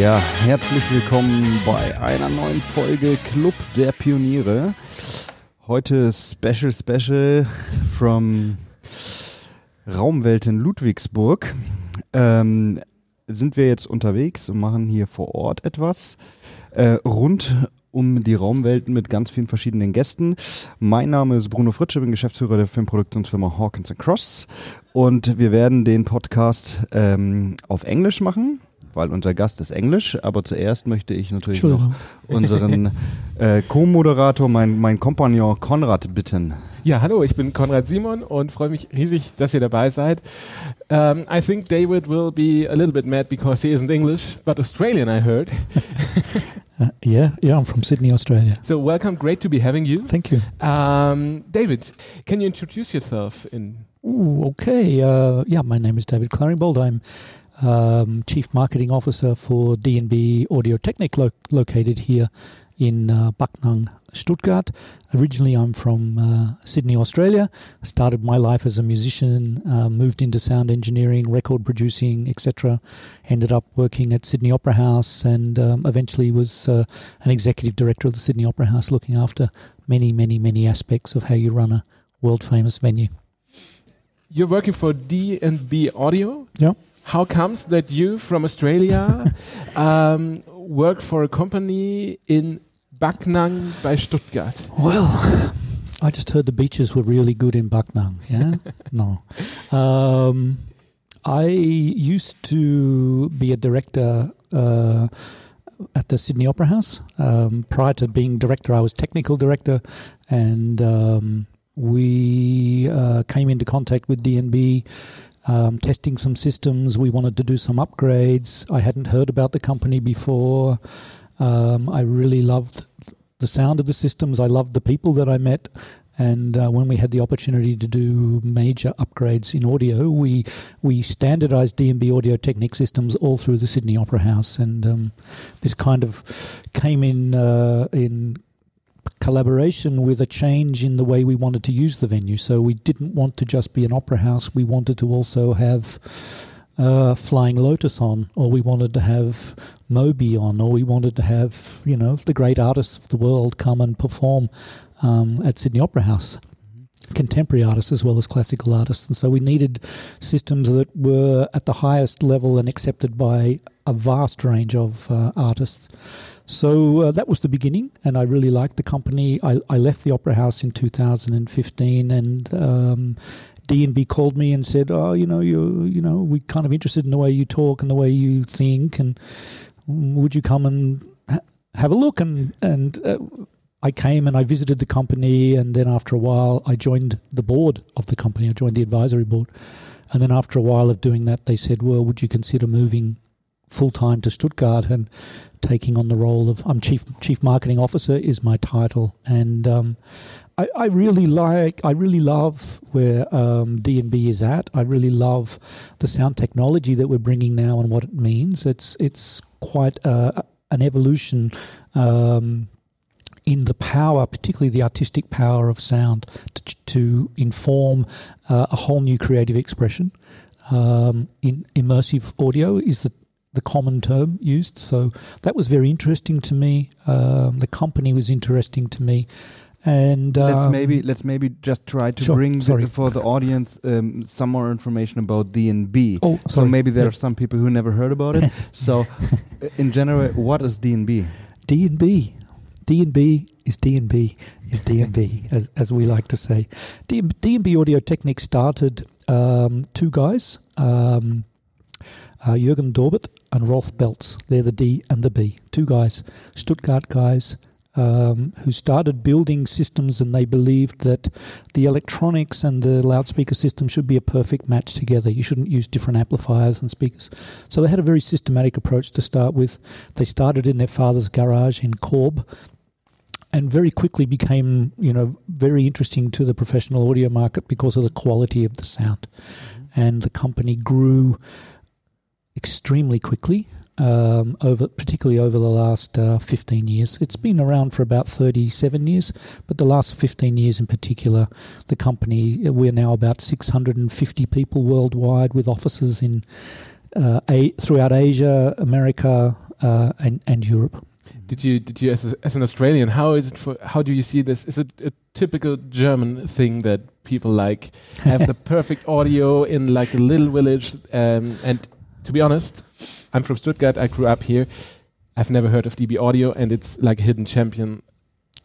Ja, herzlich willkommen bei einer neuen Folge Club der Pioniere. Heute Special Special from Raumwelt in Ludwigsburg. Ähm, sind wir jetzt unterwegs und machen hier vor Ort etwas äh, rund um die Raumwelten mit ganz vielen verschiedenen Gästen. Mein Name ist Bruno Fritsche, bin Geschäftsführer der Filmproduktionsfirma Hawkins Cross und wir werden den Podcast ähm, auf Englisch machen weil unser Gast ist Englisch, aber zuerst möchte ich natürlich noch unseren äh, Co-Moderator, mein, mein Kompagnon Konrad bitten. Ja, hallo, ich bin Konrad Simon und freue mich riesig, dass ihr dabei seid. Um, I think David will be a little bit mad because he isn't English, but Australian, I heard. uh, yeah, yeah, I'm from Sydney, Australia. So welcome, great to be having you. Thank you. Um, David, can you introduce yourself in? Ooh, okay. Uh, yeah, my name is David Claringbold. I'm um, Chief Marketing Officer for D&B Audiotechnik lo- located here in uh, Backnang, Stuttgart. Originally, I'm from uh, Sydney, Australia. I started my life as a musician, uh, moved into sound engineering, record producing, etc. Ended up working at Sydney Opera House and um, eventually was uh, an executive director of the Sydney Opera House, looking after many, many, many aspects of how you run a world famous venue. You're working for D&B Audio? Yeah. How comes that you from Australia um, work for a company in Backnang by Stuttgart? Well, I just heard the beaches were really good in Backnang. Yeah, no. Um, I used to be a director uh, at the Sydney Opera House. Um, prior to being director, I was technical director, and um, we uh, came into contact with D&B um, testing some systems. We wanted to do some upgrades. I hadn't heard about the company before. Um, I really loved the sound of the systems. I loved the people that I met. And uh, when we had the opportunity to do major upgrades in audio, we we standardized D&B Audiotechnik systems all through the Sydney Opera House, and um, this kind of came in uh, in collaboration with a change in the way we wanted to use the venue. So we didn't want to just be an opera house. We wanted to also have uh, Flying Lotus on, or we wanted to have Moby on, or we wanted to have, you know, the great artists of the world come and perform um, at Sydney Opera House. Contemporary artists as well as classical artists. And so we needed systems that were at the highest level and accepted by a vast range of uh, artists. So uh, that was the beginning, and I really liked the company. I, I left the Opera House in 2015, and um, D&B called me and said, "Oh, you know, you you know, we're kind of interested in the way you talk and the way you think, and would you come and ha- have a look?" And and uh, I came and I visited the company, and then after a while, I joined the board of the company. I joined the advisory board, and then after a while of doing that, they said, "Well, would you consider moving?" Full time to Stuttgart and taking on the role of I'm chief chief marketing officer is my title, and um, I, I, really like I really love where um, D&B is at. I really love the sound technology that we're bringing now and what it means. It's it's quite uh, an evolution. Um, in the power, particularly the artistic power of sound, to, to inform uh, a whole new creative expression. Um, in immersive audio is the the common term used. So that was very interesting to me. Um, the company was interesting to me. And um, let's maybe let's maybe just try to sure, bring the, for the audience um, some more information about D and B. Oh, so maybe there yeah. are some people who never heard about it. so, in general, what is D and B? D and B, D and B is D and B is D and B, as as we like to say. D and B Audiotechnik started um, two guys. Um, uh, Jürgen Daubert and Rolf Belz. They're the D and the B. Two guys, Stuttgart guys, um, who started building systems and they believed that the electronics and the loudspeaker system should be a perfect match together. You shouldn't use different amplifiers and speakers. So they had a very systematic approach to start with. They started in their father's garage in Korb and very quickly became, you know, very interesting to the professional audio market because of the quality of the sound. Mm-hmm. And the company grew extremely quickly. Um, over particularly over the last uh, 15 years. It's been around for about 37 years, but the last 15 years in particular, the company we're now about 650 people worldwide with offices in uh, a, throughout Asia, America, uh, and and Europe. Did you did you as, a, as an Australian? How is it for? How do you see this? Is it a typical German thing that people like have the perfect audio in like a little village? Um, and to be honest, I'm from Stuttgart. I grew up here. I've never heard of DB Audio, and it's like a hidden champion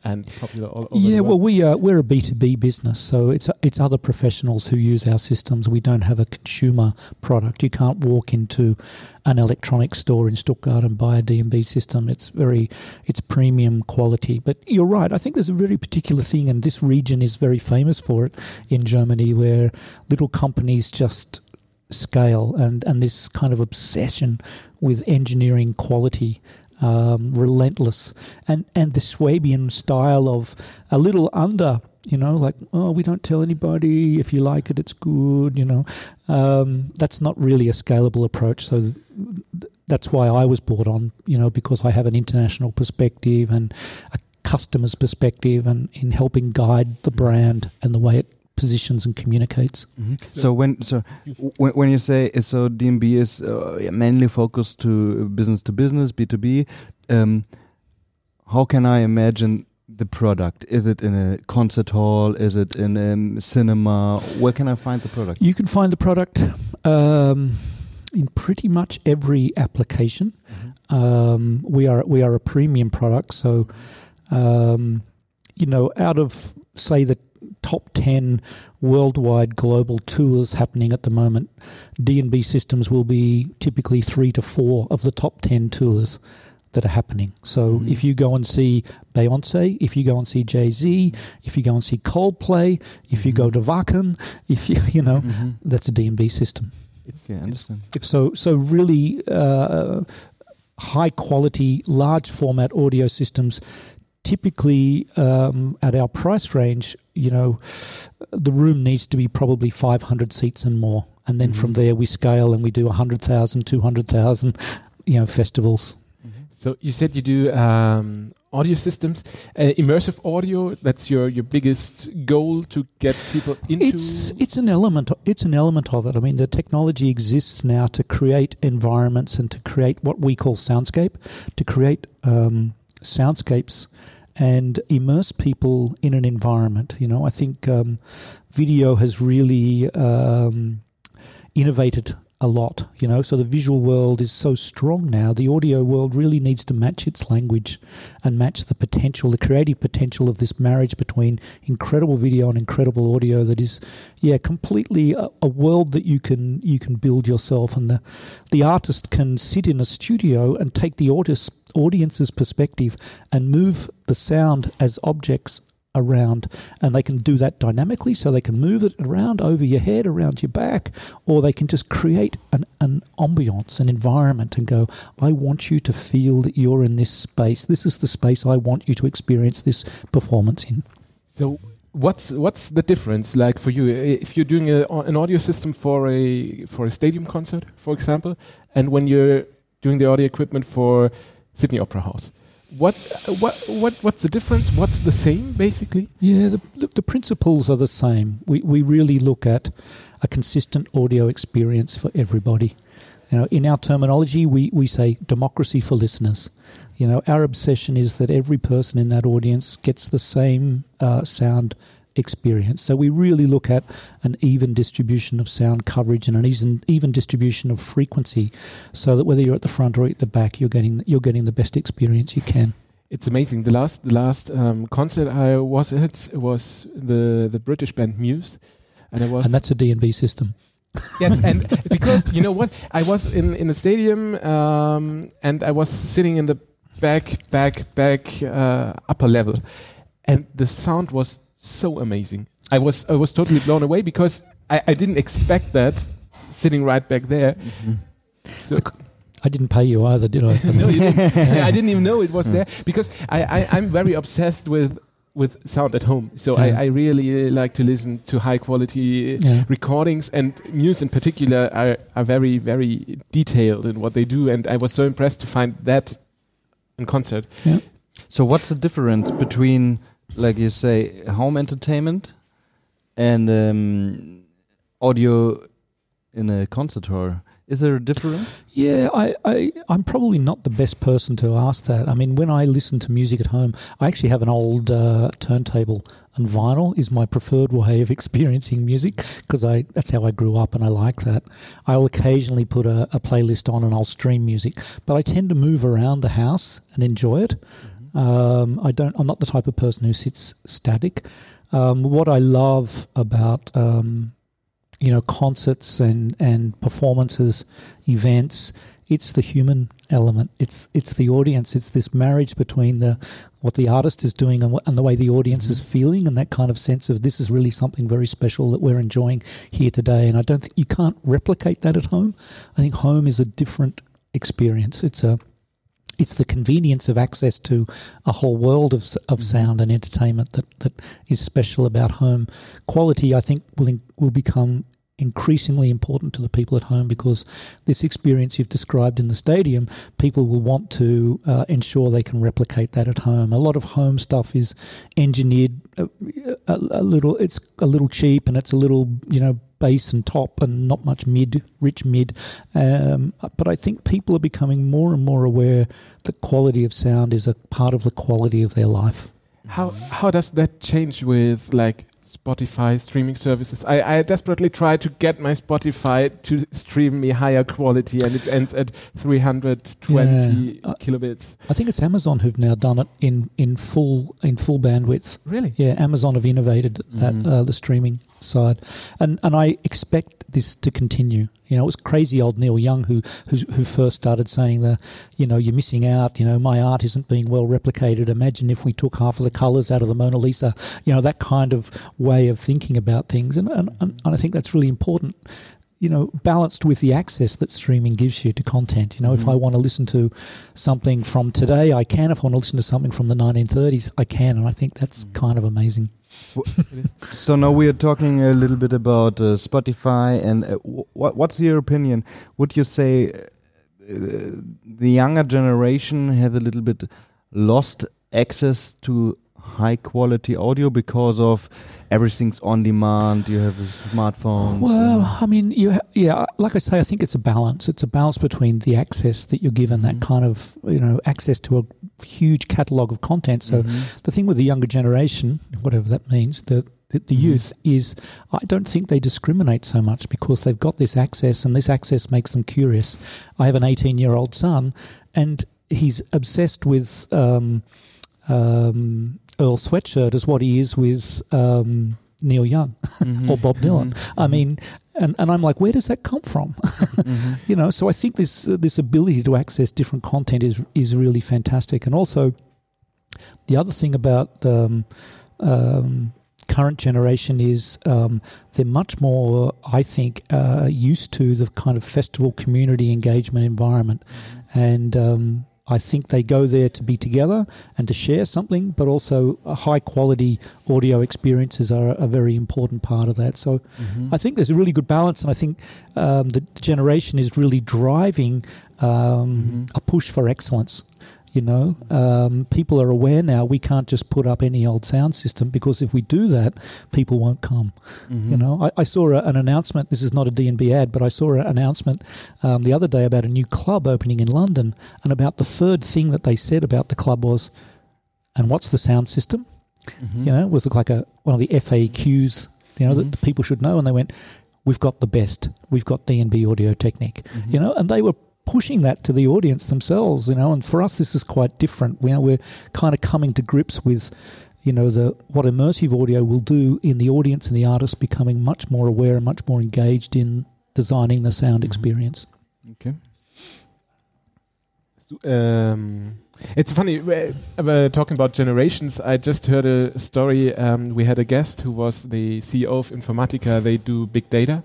and popular all over Yeah, the well, we are we're a B two B business, so it's it's other professionals who use our systems. We don't have a consumer product. You can't walk into an electronics store in Stuttgart and buy a D&B system. It's very it's premium quality. But you're right. I think there's a very particular thing, and this region is very famous for it in Germany, where little companies just scale and and this kind of obsession with engineering quality um, relentless, and and the Swabian style of a little under, you know, like oh, we don't tell anybody if you like it, it's good, you know. Um, that's not really a scalable approach. So th- that's why I was brought on, you know, because I have an international perspective and a customer's perspective, and in helping guide the brand and the way it positions and communicates. Mhm. So- So, when so when, when you say so DMB is uh, mainly focused to business to business B two B, um, how can I imagine the product? Is it in a concert hall? Is it in a cinema? Where can I find the product? You can find the product um, in pretty much every application. Um, we are we are a premium product, so um, you know, out of say the top ten worldwide global tours happening at the moment, D and B systems will be typically three to four of the top ten tours that are happening. So Mhm. if you go and see Beyonce, if you go and see Jay Z, if you go and see Coldplay, if you go to Wacken, if you you know, Mhm. that's a D&B system. Okay, I understand. So so really uh, high quality, large format audio systems. Typically, um, at our price range, you know, the room needs to be probably 500 seats and more, and then from Mhm. there we scale and we do 100,000, 200,000, you know, festivals. So you said you do um, audio systems, uh, immersive audio. That's your your biggest goal to get people into. It's it's an element. It's an element of it. I mean, the technology exists now to create environments and to create what we call soundscape, to create um, soundscapes and immerse people in an environment. You know, I think um, video has really um, innovated a lot. You know, so the visual world is so strong now. The audio world really needs to match its language and match the potential, the creative potential of this marriage between incredible video and incredible audio. That is, yeah, completely a, a world that you can you can build yourself, and the the artist can sit in a studio and take the audience audience's perspective and move the sound as objects around and they can do that dynamically so they can move it around over your head around your back or they can just create an, an ambiance an environment and go i want you to feel that you're in this space this is the space i want you to experience this performance in So what's what's the difference like for you if you're doing a, an audio system for a for a stadium concert, for example, and when you're doing the audio equipment for Sydney Opera House? What what what what's the difference? What's the same basically? Yeah, the, the, the principles are the same. We, we really look at a consistent audio experience for everybody. You know, in our terminology, we, we say democracy for listeners. You know, our obsession is that every person in that audience gets the same uh, sound experience. So we really look at an even distribution of sound coverage and an even even distribution of frequency, so that whether you're at the front or at the back, you're getting you're getting the best experience you can. It's amazing. The last the last um, concert I was at was the the British band Muse, and I was And that's a D&B system. yes, and because you know what, I was in in the stadium, um, and I was sitting in the back, back, back, uh, upper level, and the sound was so amazing. I was I was totally blown away because I, I didn't expect that sitting right back there. So I didn't pay you either, did I? no, you didn't. Yeah, I didn't even know it was there because I, I I'm very obsessed with with sound at home. So Yeah. I, I really uh, like to listen to high quality yeah. recordings and Muse in particular are, are very very detailed in what they do and I was so impressed to find that in concert. So what's the difference between, like you say, home entertainment and um, audio in a concert hall? Is there a difference? Yeah, I, I, I'm probably not the best person to ask that. I mean, when I listen to music at home, I actually have an old uh, turntable, and vinyl is my preferred way of experiencing music because I that's how I grew up, and I like that. I'll occasionally put a, a playlist on and I'll stream music, but I tend to move around the house and enjoy it. Um, I don't. I'm not the type of person who sits static. Um, what I love about um, you know concerts and and performances, events, it's the human element. It's it's the audience. It's this marriage between the what the artist is doing and, what, and the way the audience is feeling, and that kind of sense of this is really something very special that we're enjoying here today. And I don't think you can't replicate that at home. I think home is a different experience. It's a it's the convenience of access to a whole world of, of sound and entertainment that, that is special about home. Quality, I think, will will become increasingly important to the people at home because this experience you've described in the stadium, people will want to uh, ensure they can replicate that at home. A lot of home stuff is engineered a, a, a little. It's a little cheap and it's a little, you know, bass and top and not much mid, rich mid. Um, but I think people are becoming more and more aware that quality of sound is a part of the quality of their life. How how does that change with like Spotify streaming services? I, I desperately try to get my Spotify to stream me higher quality, and it ends at 320 Yeah. Uh, kilobits. I think it's Amazon who've now done it in, in full in full bandwidth. Really? Yeah, Amazon have innovated that Mhm. uh, the streaming side, and and I expect this to continue. You know, it was crazy old Neil Young who who who first started saying the, you know, you're missing out. You know, my art isn't being well replicated. Imagine if we took half of the colours out of the Mona Lisa. You know, that kind of way of thinking about things, and and, and, and I think that's really important. You know, balanced with the access that streaming gives you to content. You know, if Mhm. I want to listen to something from today, I can. If I want to listen to something from the 1930s, I can, and I think that's Mhm. kind of amazing. So now we are talking a little bit about uh, Spotify, and uh, wh- what's your opinion? Would you say uh, the younger generation has a little bit lost access to high quality audio because of everything's on demand? You have smartphones. Well, I mean, you ha- yeah, like I say, I think it's a balance. It's a balance between the access that you're given, that Mhm. kind of you know access to a huge catalog of content. So Mhm. the thing with the younger generation, whatever that means, the the, the Mhm. youth is, I don't think they discriminate so much because they've got this access, and this access makes them curious. I have an 18 year old son, and he's obsessed with um, um, Earl Sweatshirt as what he is with um, Neil Young Mhm. or Bob Dylan. Mhm. I mean, and, and I'm like, where does that come from? Mhm. you know, so I think this uh, this ability to access different content is is really fantastic. And also, the other thing about um, um, current generation is um, they're much more, I think, uh, used to the kind of festival community engagement environment, and um, I think they go there to be together and to share something, but also high quality audio experiences are a very important part of that. So Mhm. I think there's a really good balance, and I think um, the generation is really driving um, Mhm. a push for excellence. You know, um, people are aware now we can't just put up any old sound system because if we do that, people won't come. Mhm. You know, I, I saw a, an announcement. This is not a DNB ad, but I saw an announcement um, the other day about a new club opening in London, and about the third thing that they said about the club was, "And what's the sound system?" Mhm. You know, it was like a one of the FAQs. You know Mhm. that people should know, and they went, "We've got the best. We've got DNB Audiotechnik." Mhm. You know, and they were pushing that to the audience themselves. You know, and for us, this is quite different. You know, we're kind of coming to grips with. You know the what immersive audio will do in the audience and the artist becoming much more aware and much more engaged in designing the sound Mhm. experience. Okay. Um, it's funny uh, talking about generations. I just heard a story. Um, we had a guest who was the CEO of Informatica. They do big data,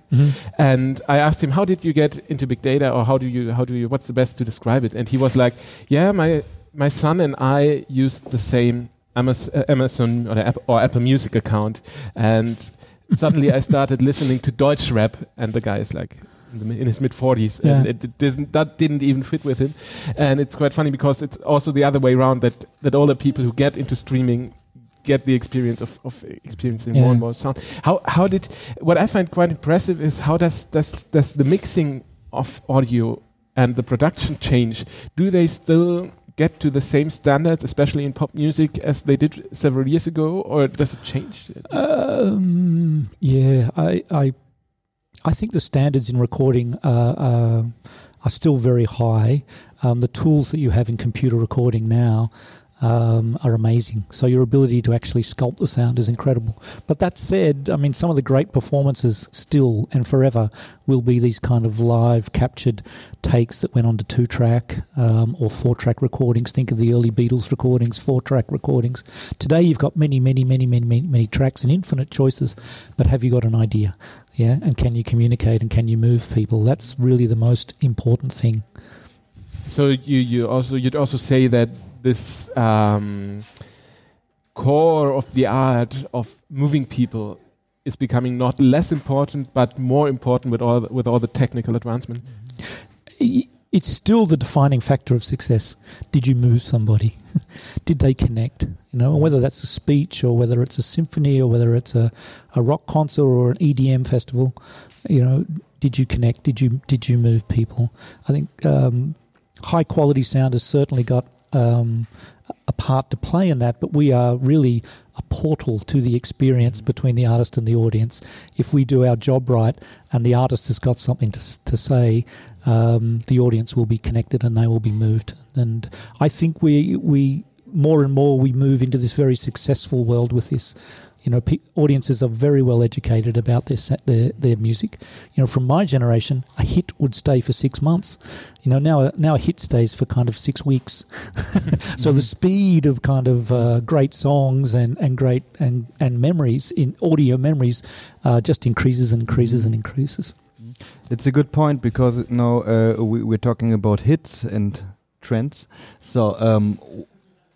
and I asked him, "How did you get into big data, or how do you how do you what's the best to describe it?" And he was like, "Yeah, my my son and I used the same uh, Amazon or, App- or Apple Music account, and suddenly I started listening to Deutsch rap, and the guy is like." In, the, in his mid 40s, and Yeah. it, it doesn't, that didn't even fit with him. And it's quite funny because it's also the other way around that that all the people who get into streaming get the experience of, of experiencing more and more sound. How how did what I find quite impressive is how does does does the mixing of audio and the production change, do they still get to the same standards, especially in pop music, as they did several years ago, or does it change? Um, yeah, I, I, I think the standards in recording are, are, are still very high. Um, the tools that you have in computer recording now um, are amazing. So your ability to actually sculpt the sound is incredible. But that said, I mean, some of the great performances still and forever will be these kind of live captured takes that went on to two track um, or four track recordings. Think of the early Beatles recordings, four track recordings. Today you've got many, many, many, many, many, many tracks and infinite choices. But have you got an idea? Yeah, and can you communicate and can you move people? That's really the most important thing. So you you also you'd also say that this um, core of the art of moving people is becoming not less important but more important with all the, with all the technical advancement. It's still the defining factor of success. Did you move somebody? Did they connect? You know, whether that's a speech or whether it's a symphony or whether it's a, a rock concert or an EDM festival. You know, did you connect? Did you did you move people? I think um, high quality sound has certainly got um, a part to play in that, but we are really a portal to the experience between the artist and the audience. If we do our job right and the artist has got something to, to say, um, the audience will be connected and they will be moved. And I think we, we more and more we move into this very successful world with this you know, pe- audiences are very well educated about their, their their music. You know, from my generation, a hit would stay for six months. You know, now now a hit stays for kind of six weeks. so the speed of kind of uh, great songs and, and great and, and memories in audio memories uh, just increases and increases and increases. It's a good point because now uh, we, we're talking about hits and trends. So um,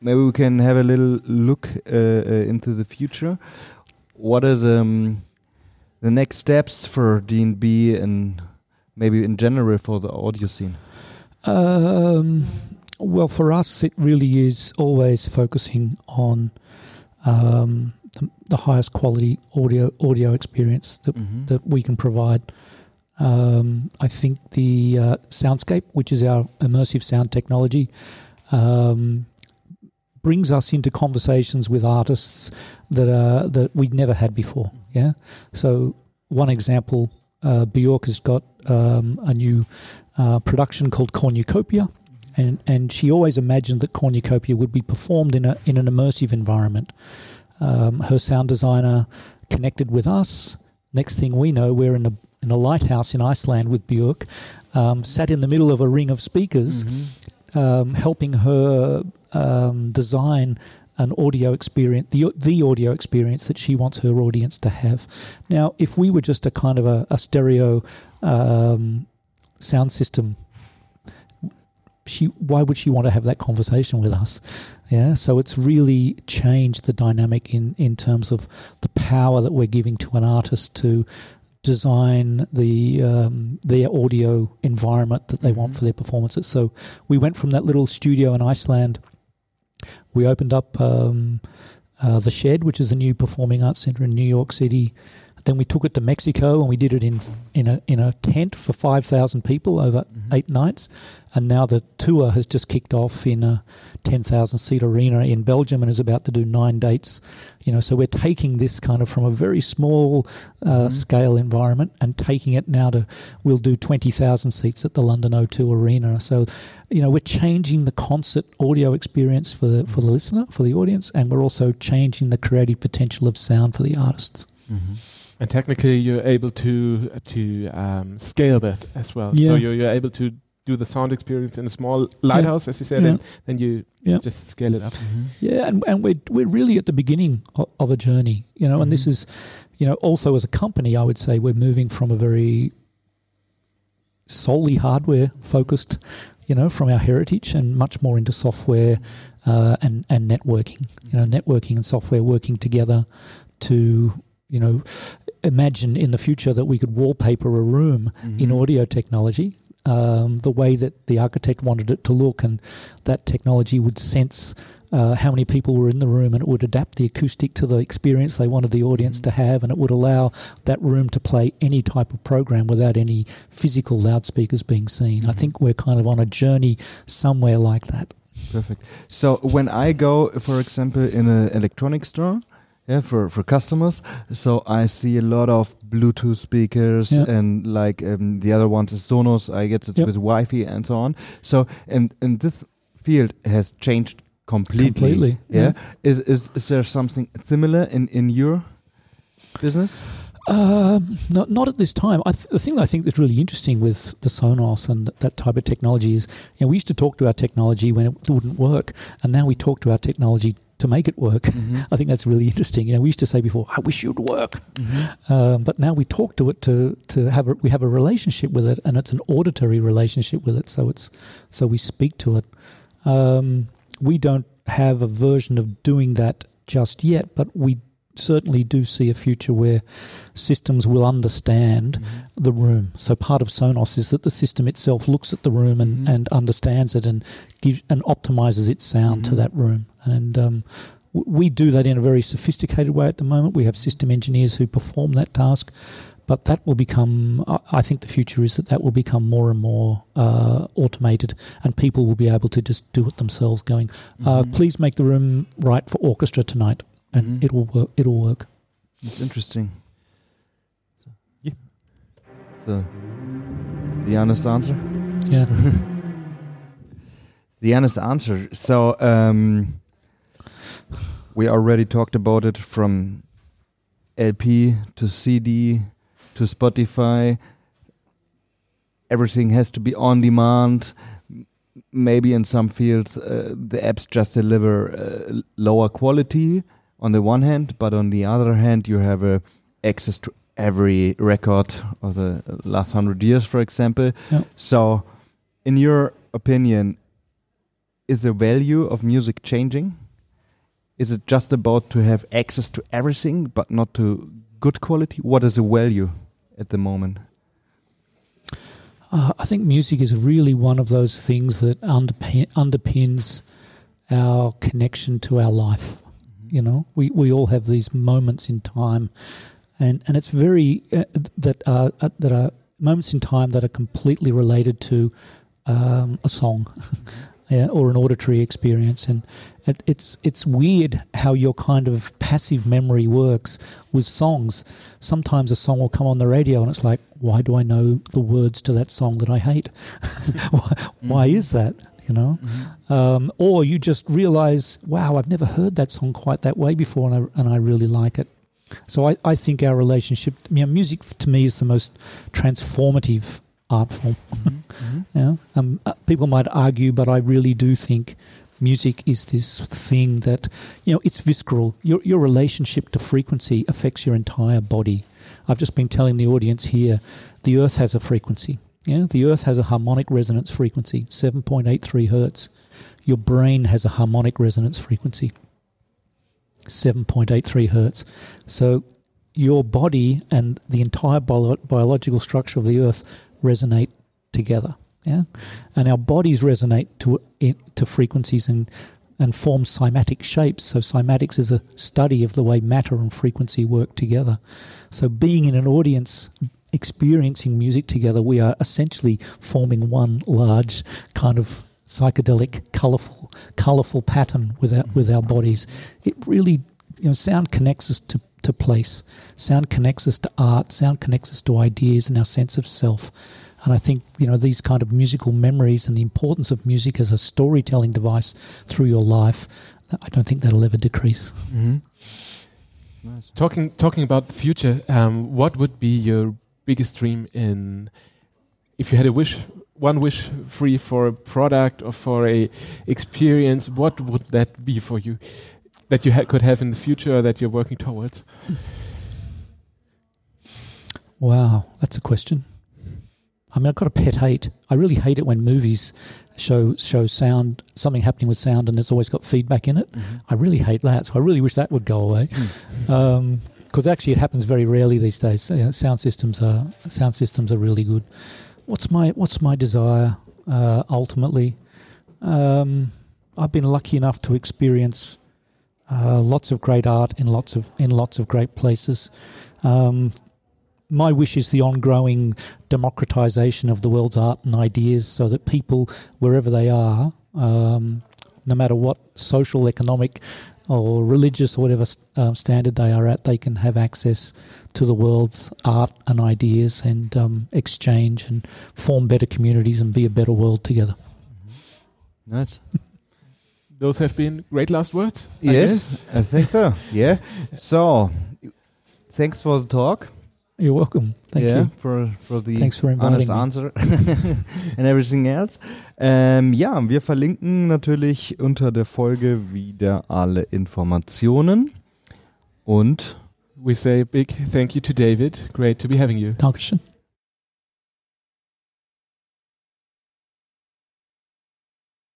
maybe we can have a little look uh, uh, into the future. What is um, the next steps for DNB and maybe in general for the audio scene? Um, well, for us, it really is always focusing on um, the, the, highest quality audio audio experience that mm -hmm. that we can provide. Um, I think the uh, Soundscape, which is our immersive sound technology, um, brings us into conversations with artists that are that we'd never had before. Yeah. So one example, uh, Bjork has got um, a new uh, production called Cornucopia, and and she always imagined that Cornucopia would be performed in a in an immersive environment. Um, her sound designer connected with us. Next thing we know, we're in a in a lighthouse in Iceland with Björk, um, sat in the middle of a ring of speakers, mm-hmm. um, helping her um, design an audio experience, the the audio experience that she wants her audience to have. Now, if we were just a kind of a, a stereo um, sound system, she why would she want to have that conversation with us? Yeah, so it's really changed the dynamic in in terms of the power that we're giving to an artist to design the um, their audio environment that they want mm-hmm. for their performances. So we went from that little studio in Iceland we opened up um, uh, the Shed, which is a new performing arts center in New York City. Then we took it to Mexico and we did it in in a in a tent for five thousand people over mm-hmm. eight nights, and now the tour has just kicked off in a ten thousand seat arena in Belgium and is about to do nine dates. You know, so we're taking this kind of from a very small uh, mm-hmm. scale environment and taking it now to we'll do twenty thousand seats at the London O2 Arena. So, you know, we're changing the concert audio experience for the for the listener for the audience, and we're also changing the creative potential of sound for the artists. Mm-hmm. And technically, you're able to to um, scale that as well. Yeah. So you're, you're able to do the sound experience in a small lighthouse, yeah. as you said, yeah. and then you yeah. just scale it up. Mm-hmm. Yeah, and, and we're we're really at the beginning of, of a journey, you know. Mm-hmm. And this mm-hmm. is, you know, also as a company, I would say we're moving from a very solely hardware focused, you know, from our heritage, and much more into software uh, and and networking. You know, networking and software working together to you know imagine in the future that we could wallpaper a room mm-hmm. in audio technology um, the way that the architect wanted it to look, and that technology would sense uh, how many people were in the room, and it would adapt the acoustic to the experience they wanted the audience to have, and it would allow that room to play any type of program without any physical loudspeakers being seen. I think we're kind of on a journey somewhere like that. Perfect. So when I go, for example, in an electronic store, yeah, for for customers, so I see a lot of Bluetooth speakers Yeah. and like um, the other ones is Sonos. I guess it's Yep. with Wi-Fi and so on. So and and this field has changed completely. Completely, Yeah. Is is is there something similar in in your business? Um, not, not at this time. I th- the thing I think that's really interesting with the Sonos and that type of technology is, you know, we used to talk to our technology when it wouldn't work, and now we talk to our technology to make it work. Mhm. I think that's really interesting. You know, we used to say before, "I wish you'd work," Mhm. um, but now we talk to it to to have a, we have a relationship with it, and it's an auditory relationship with it. So it's so we speak to it. Um, we don't have a version of doing that just yet, but we certainly do see a future where systems will understand Mhm. the room. So part of Sonos is that the system itself looks at the room and, Mhm. and understands it and gives and optimizes its sound to Mhm. that room. And um, we do that in a very sophisticated way at the moment. We have system engineers who perform that task. But that will become, I- I think the future is that that will become more and more uh, automated and people will be able to just do it themselves going, uh, Mhm. please make the room right for orchestra tonight. And Mhm. it'll work. It'll work. It's interesting. Yeah. So, the honest answer. Yeah. The honest answer. So, um, we already talked about it from LP to CD to Spotify. Everything has to be on demand. Maybe in some fields, uh, the apps just deliver uh, lower quality on the one hand, but on the other hand, you have uh, access to every record of the last hundred years, for example. Yeah. So, in your opinion, is the value of music changing? Is it just about to have access to everything, but not to good quality? What is the value at the moment? Uh, I think music is really one of those things that underpin, underpins our connection to our life. You know, we, we all have these moments in time, and, and it's very uh, that are uh, that are moments in time that are completely related to um, a song. Yeah, or an auditory experience, and it, it's it's weird how your kind of passive memory works with songs. Sometimes a song will come on the radio, and it's like, why do I know the words to that song that I hate? why, why mm-hmm. is that? You know, mm-hmm. um, or you just realize, wow, I've never heard that song quite that way before, and I, and I really like it. So I, I think our relationship, you know, music to me is the most transformative art form. Yeah, um, uh, people might argue, but I really do think music is this thing that you know it's visceral. Your your relationship to frequency affects your entire body. I've just been telling the audience here, the Earth has a frequency. Yeah, the Earth has a harmonic resonance frequency, seven point eight three hertz. Your brain has a harmonic resonance frequency, seven point eight three hertz. So your body and the entire bio- biological structure of the Earth resonate together. Yeah, and our bodies resonate to to frequencies and and form cymatic shapes. So cymatics is a study of the way matter and frequency work together. So being in an audience experiencing music together, we are essentially forming one large kind of psychedelic, colorful, colorful pattern with our, with our bodies. It really, you know, sound connects us to, to place. Sound connects us to art. Sound connects us to ideas and our sense of self. And I think, you know, these kind of musical memories and the importance of music as a storytelling device through your life, I don't think that'll ever decrease. Mm-hmm. Nice. Talking talking about the future, um, what would be your biggest dream in if you had a wish, one wish free for a product or for a experience? What would that be for you that you ha could have in the future that you're working towards? Wow, that's a question. I mean, I've got a pet hate. I really hate it when movies show show sound something happening with sound and it's always got feedback in it. Mm-hmm. I really hate that. So I really wish that would go away. Because actually, it happens very rarely these days. You know, sound systems are sound systems are really good. What's my What's my desire uh, ultimately? Um, I've been lucky enough to experience uh, lots of great art in lots of in lots of great places. Um, my wish is the ongoing democratization of the world's art and ideas, so that people, wherever they are, um, no matter what social, economic, or religious or whatever uh, standard they are at, they can have access to the world's art and ideas and um, exchange and form better communities and be a better world together. Nice. Those have been great last words. I yes, guess. I think so. Yeah. So, thanks for the talk. You're welcome. Thank yeah, you. for for the Thanks for honest me. answer and everything else. Ähm, ja, wir verlinken natürlich unter der Folge wieder alle Informationen und We say a big thank you to David. Great to be having you. Dankeschön.